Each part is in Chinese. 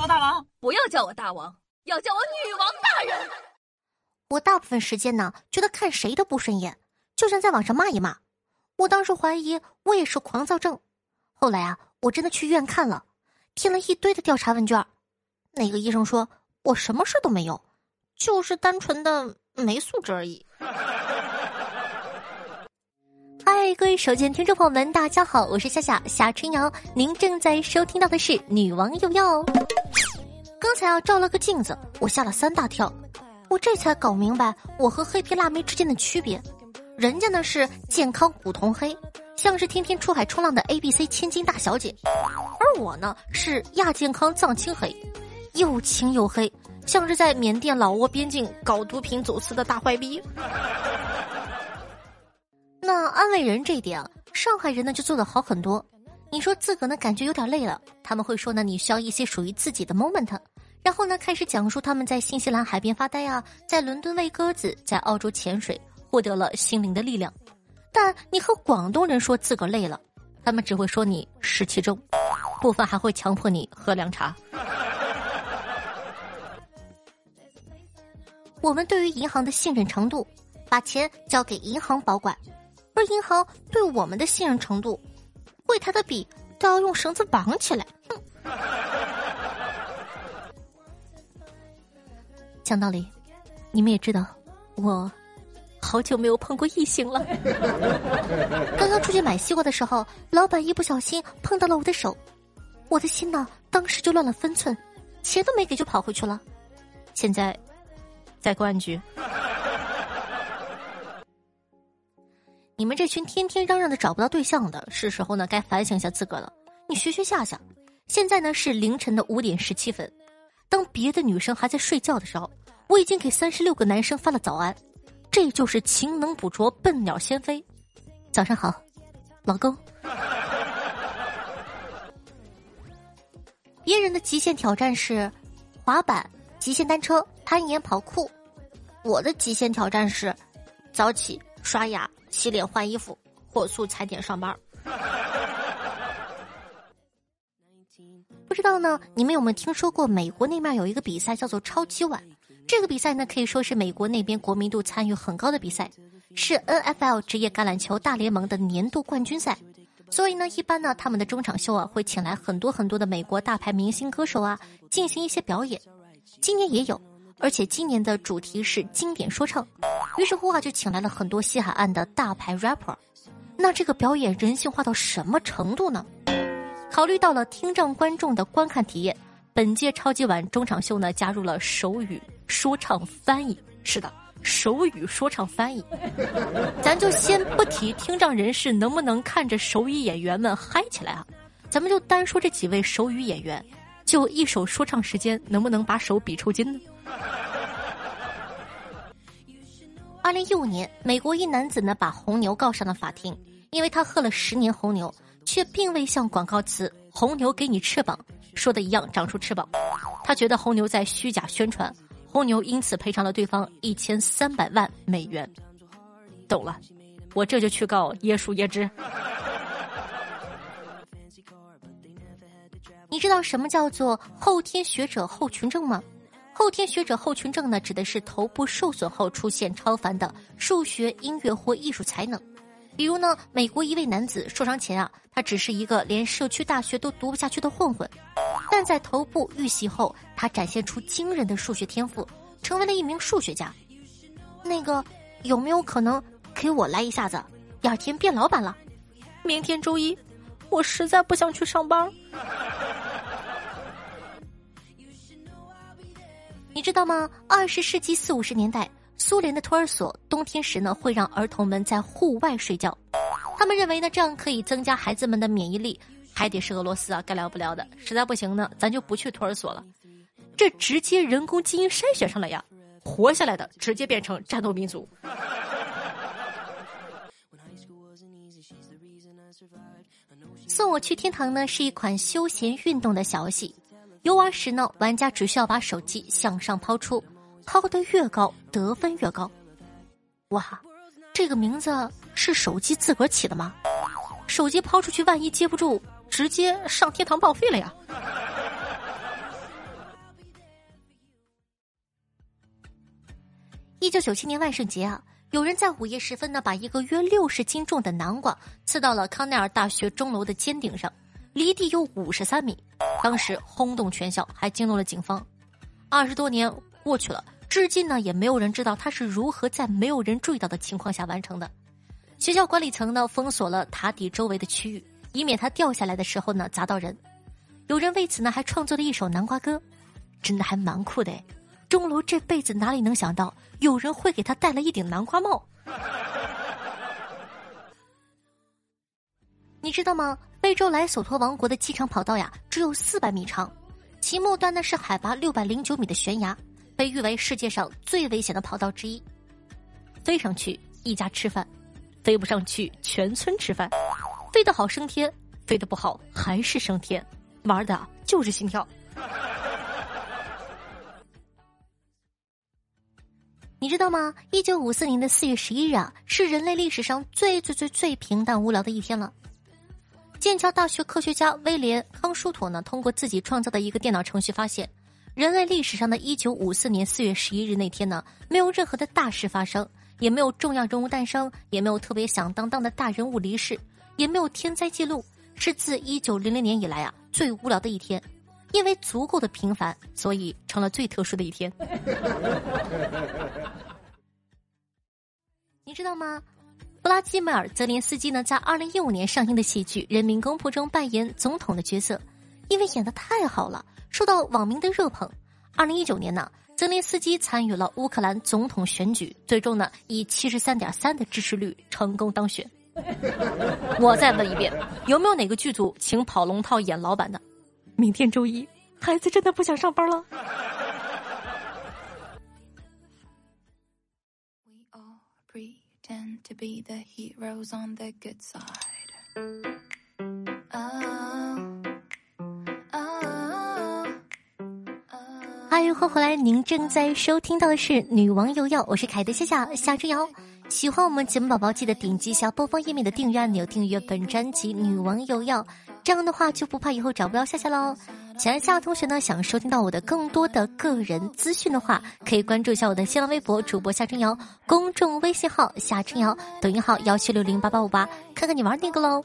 我大王，不要叫我大王，要叫我女王大人。我大部分时间呢，觉得看谁都不顺眼，就想在网上骂一骂。我当时怀疑我也是狂躁症，后来啊，我真的去医院看了，填了一堆的调查问卷。那个医生说我什么事都没有，就是单纯的没素质而已。嗨，各位手机听众朋友们，大家好，我是夏夏夏春瑶，您正在收听到的是《女王有药》。刚才啊照了个镜子，我吓了三大跳，我这才搞明白我和黑皮辣妹之间的区别。人家呢是健康古铜黑，像是天天出海冲浪的 A B C 千金大小姐，而我呢是亚健康藏青黑，又青又黑，像是在缅甸老挝边境搞毒品走私的大坏逼。那安慰人这一点，上海人呢就做的好很多。你说自个呢感觉有点累了，他们会说呢你需要一些属于自己的 moment，然后呢开始讲述他们在新西兰海边发呆啊，在伦敦喂鸽子，在澳洲潜水，获得了心灵的力量。但你和广东人说自个累了，他们只会说你湿气重，部分还会强迫你喝凉茶。我们对于银行的信任程度，把钱交给银行保管。而银行对我们的信任程度，柜台的笔都要用绳子绑起来。哼！讲道理，你们也知道，我好久没有碰过异性了。刚刚出去买西瓜的时候，老板一不小心碰到了我的手，我的心呢，当时就乱了分寸，钱都没给就跑回去了。现在在公安局。你们这群天天嚷嚷的找不到对象的，是时候呢该反省一下自个了。你学学夏夏，现在呢是凌晨的五点十七分，当别的女生还在睡觉的时候，我已经给三十六个男生发了早安。这就是勤能补拙，笨鸟先飞。早上好，老公。别人的极限挑战是滑板、极限单车、攀岩、跑酷，我的极限挑战是早起刷牙。洗脸换衣服，火速踩点上班。不知道呢，你们有没有听说过美国那面有一个比赛叫做超级碗？这个比赛呢可以说是美国那边国民度参与很高的比赛，是 N F L 职业橄榄球大联盟的年度冠军赛。所以呢，一般呢他们的中场秀啊会请来很多很多的美国大牌明星歌手啊进行一些表演。今年也有。而且今年的主题是经典说唱，于是乎啊，就请来了很多西海岸的大牌 rapper。那这个表演人性化到什么程度呢？考虑到了听障观众的观看体验，本届超级碗中场秀呢加入了手语说唱翻译。是的，手语说唱翻译。咱就先不提听障人士能不能看着手语演员们嗨起来啊，咱们就单说这几位手语演员，就一首说唱时间能不能把手比抽筋呢？二零一五年，美国一男子呢把红牛告上了法庭，因为他喝了十年红牛，却并未像广告词“红牛给你翅膀”说的一样长出翅膀。他觉得红牛在虚假宣传，红牛因此赔偿了对方一千三百万美元。懂了，我这就去告椰树椰汁。你知道什么叫做后天学者后群症吗？后天学者后群症呢，指的是头部受损后出现超凡的数学、音乐或艺术才能。比如呢，美国一位男子受伤前啊，他只是一个连社区大学都读不下去的混混，但在头部遇袭后，他展现出惊人的数学天赋，成为了一名数学家。那个有没有可能给我来一下子？第二天变老板了？明天周一，我实在不想去上班。你知道吗？二十世纪四五十年代，苏联的托儿所冬天时呢，会让儿童们在户外睡觉。他们认为呢，这样可以增加孩子们的免疫力。还得是俄罗斯啊，该聊不聊的。实在不行呢，咱就不去托儿所了。这直接人工基因筛选上了呀，活下来的直接变成战斗民族。送我去天堂呢，是一款休闲运动的小游戏。游玩时呢，玩家只需要把手机向上抛出，抛得越高，得分越高。哇，这个名字是手机自个儿起的吗？手机抛出去，万一接不住，直接上天堂报废了呀！一九九七年万圣节啊，有人在午夜时分呢，把一个约六十斤重的南瓜刺到了康奈尔大学钟楼的尖顶上，离地有五十三米，当时轰动全校，还惊动了警方。二十多年过去了，至今呢，也没有人知道他是如何在没有人注意到的情况下完成的。学校管理层呢，封锁了塔底周围的区域，以免它掉下来的时候呢砸到人。有人为此呢，还创作了一首南瓜歌，真的还蛮酷的。钟楼这辈子哪里能想到，有人会给他戴了一顶南瓜帽？你知道吗？非洲莱索托王国的机场跑道呀，只有四百米长，其末端呢是海拔六百零九米的悬崖，被誉为世界上最危险的跑道之一。飞上去一家吃饭，飞不上去全村吃饭，飞得好升天，飞得不好还是升天，玩的就是心跳。你知道吗？一九五四年的四月十一日啊，是人类历史上最最最最平淡无聊的一天了。剑桥大学科学家威廉康舒妥呢，通过自己创造的一个电脑程序发现，人类历史上的一九五四年四月十一日那天呢，没有任何的大事发生，也没有重要人物诞生，也没有特别响当当的大人物离世，也没有天灾记录，是自一九零零年以来啊最无聊的一天。因为足够的平凡，所以成了最特殊的一天。你知道吗？弗拉基米尔·泽连斯基呢，在二零一五年上映的喜剧《人民公仆》中扮演总统的角色，因为演的太好了，受到网民的热捧。二零一九年呢，泽连斯基参与了乌克兰总统选举，最终呢，以七十三点三的支持率成功当选。我再问一遍，有没有哪个剧组请跑龙套演老板的？明天周一，孩子真的不想上班了。欢迎回来，您正在收听到的是《女王有药》，我是凯德夏夏夏之瑶。喜欢我们节目宝宝，记得点击一下播放页面的订阅按钮，订阅本专辑《女王有药》。这样的话就不怕以后找不到夏夏喽。喜欢夏同学呢，想收听到我的更多的个人资讯的话，可以关注一下我的新浪微博主播夏春瑶，公众微信号夏春瑶，抖音号幺七六零八八五八，看看你玩哪个喽。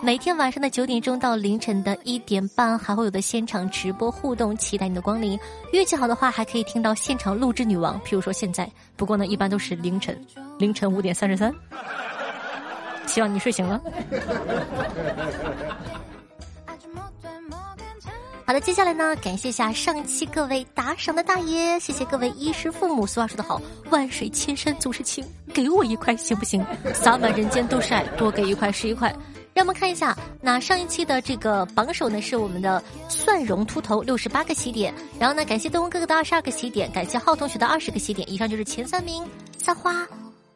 每天晚上的九点钟到凌晨的一点半，还会有的现场直播互动，期待你的光临。运气好的话，还可以听到现场录制女王，譬如说现在，不过呢，一般都是凌晨，凌晨五点三十三。希望你睡醒了。好的，接下来呢，感谢一下上期各位打赏的大爷，谢谢各位衣食父母。俗话说得好，万水千山总是情，给我一块行不行？洒满人间都是爱，多给一块是一块。让我们看一下，那上一期的这个榜首呢是我们的蒜蓉秃头六十八个起点，然后呢感谢东哥哥的二十二个起点，感谢浩同学的二十个起点，以上就是前三名。撒花，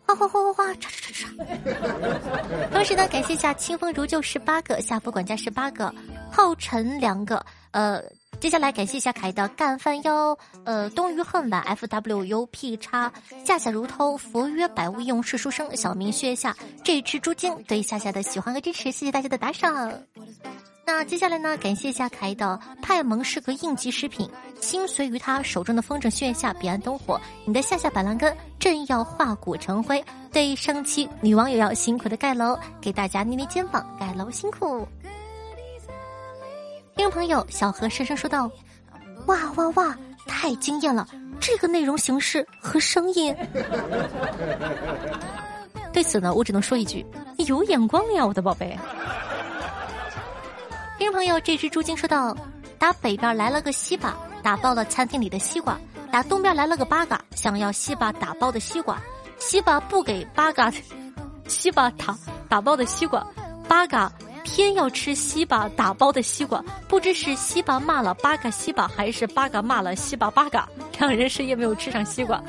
花花花花花，唰唰唰唰。同时呢，感谢一下清风如旧十八个，夏普管家十八个，浩辰两个。呃，接下来感谢一下凯的干饭哟，呃，冬鱼恨晚 F W U P 叉夏夏如偷佛曰百无一用是书生小明薛下这只猪精对夏夏的喜欢和支持，谢谢大家的打赏。那接下来呢，感谢一下凯的派蒙是个应急食品，心随于他手中的风筝炫下彼岸灯火，你的夏夏板蓝根正要化骨成灰，对上期女网友要辛苦的盖楼，给大家捏捏肩膀，盖楼辛苦。朋友，小何深深说道：“哇哇哇，太惊艳了！这个内容形式和声音。”对此呢，我只能说一句：有眼光呀，我的宝贝。听众朋友，这只猪精说道：“打北边来了个西巴，打爆了餐厅里的西瓜；打东边来了个八嘎，想要西巴打包的西瓜，西巴不给八嘎，西巴打打包的西瓜，八嘎。”偏要吃西巴打包的西瓜，不知是西巴骂了八嘎西巴，还是八嘎骂了西巴八嘎，两人谁也没有吃上西瓜。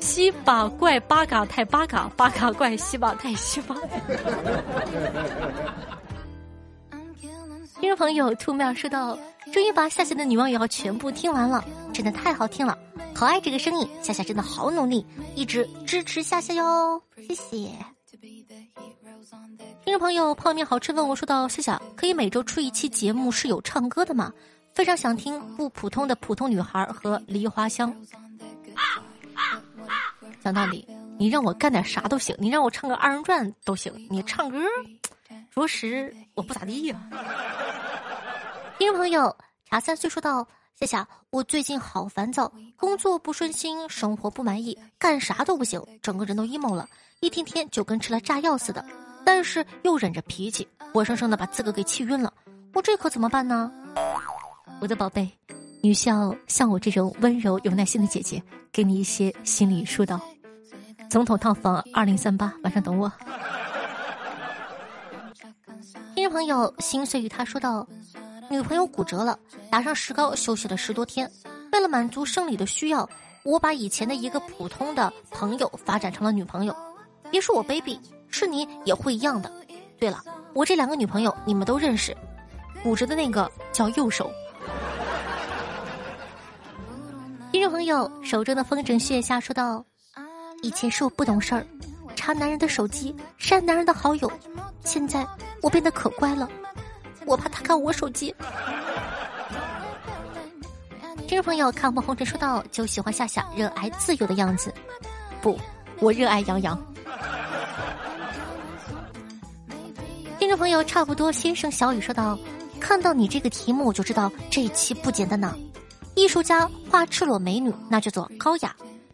西巴怪八嘎太八嘎，八嘎怪西巴太西巴。听众朋友，兔面说道：“终于把夏夏的女网友全部听完了，真的太好听了，好爱这个声音，夏夏真的好努力，一直支持夏夏哟，谢谢。”听众朋友，泡面好吃问我说道：“夏夏，可以每周出一期节目是有唱歌的吗？非常想听不普通的普通女孩和梨花香。”讲道理，你让我干点啥都行，你让我唱个二人转都行，你唱歌，着实我不咋地呀。听众朋友，茶三岁说道：“夏夏，我最近好烦躁，工作不顺心，生活不满意，干啥都不行，整个人都 emo 了，一天天就跟吃了炸药似的。但是又忍着脾气，活生生的把自个给气晕了。我这可怎么办呢？我的宝贝，你需要像我这种温柔有耐心的姐姐，给你一些心理疏导。总统套房二零三八，晚上等我。听众朋友，心碎与他说道。”女朋友骨折了，打上石膏休息了十多天。为了满足生理的需要，我把以前的一个普通的朋友发展成了女朋友。别说我卑鄙，是你也会一样的。对了，我这两个女朋友你们都认识，骨折的那个叫右手。听众朋友手中的风筝炫下说道：“以前是我不懂事儿，查男人的手机，删男人的好友，现在我变得可乖了。”我怕他看我手机。听众朋友，看破红尘说道：“就喜欢夏夏热爱自由的样子。”不，我热爱杨洋。听众朋友，差不多先生小雨说道：“看到你这个题目，我就知道这一期不简单呢。艺术家画赤裸美女，那叫做高雅；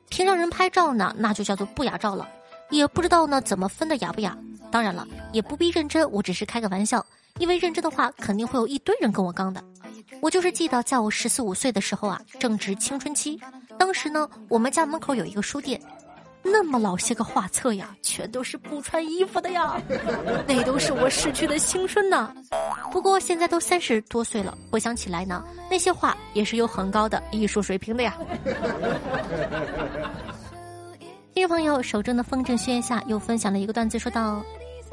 平常人拍照呢，那就叫做不雅照了。也不知道呢怎么分的雅不雅。当然了，也不必认真，我只是开个玩笑。”因为认真的话，肯定会有一堆人跟我刚的。我就是记得在我十四五岁的时候啊，正值青春期。当时呢，我们家门口有一个书店，那么老些个画册呀，全都是不穿衣服的呀，那都是我逝去的青春呐。不过现在都三十多岁了，回想起来呢，那些画也是有很高的艺术水平的呀。听众朋友手中的风筝轩下又分享了一个段子，说道：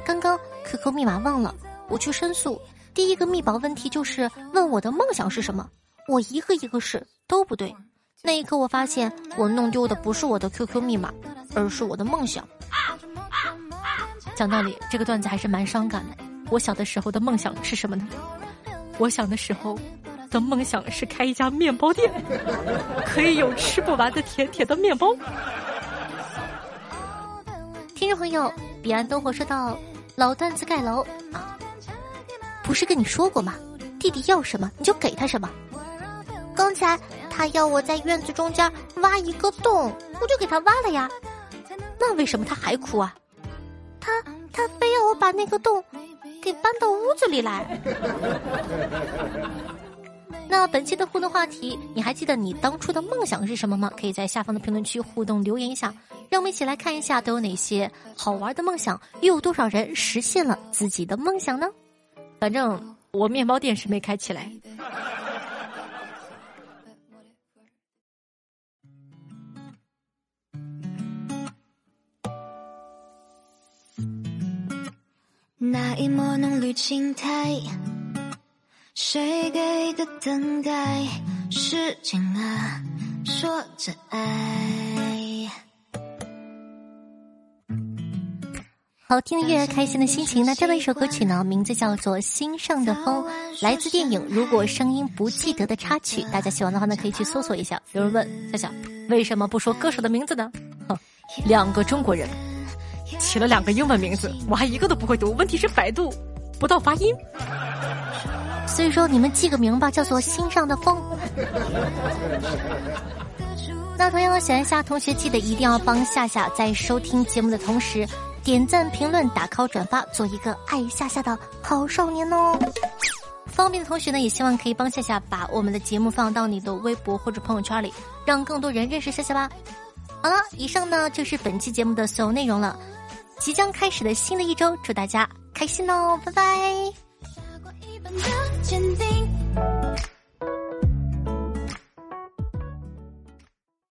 刚刚 QQ 密码忘了。我去申诉，第一个密保问题就是问我的梦想是什么，我一个一个试都不对。那一刻我发现我弄丢的不是我的 QQ 密码，而是我的梦想。讲道理，这个段子还是蛮伤感的。我小的时候的梦想是什么呢？我小的时候的梦想是开一家面包店，可以有吃不完的甜甜的面包。听众朋友，彼岸灯火说到老段子盖楼啊。不是跟你说过吗？弟弟要什么你就给他什么。刚才他要我在院子中间挖一个洞，我就给他挖了呀。那为什么他还哭啊？他他非要我把那个洞 给搬到屋子里来。那本期的互动话题，你还记得你当初的梦想是什么吗？可以在下方的评论区互动留言一下，让我们一起来看一下都有哪些好玩的梦想，又有多少人实现了自己的梦想呢？反正我面包店是没开起来。一抹浓绿青苔，谁给的等待？时间啊，说着爱。好听的音乐，开心的心情。那这样的一首歌曲呢，名字叫做《心上的风》，来自电影《如果声音不记得》的插曲。大家喜欢的话呢，可以去搜索一下。有人问笑笑，为什么不说歌手的名字呢？哼，两个中国人起了两个英文名字，我还一个都不会读。问题是百度不到发音，所以说你们记个名吧，叫做《心上的风》。那同样喜欢夏同学，记得一定要帮夏夏在收听节目的同时。点赞、评论、打 call、转发，做一个爱夏夏的好少年哦！方便的同学呢，也希望可以帮夏夏把我们的节目放到你的微博或者朋友圈里，让更多人认识夏夏吧。好了，以上呢就是本期节目的所有内容了。即将开始的新的一周，祝大家开心哦！拜拜。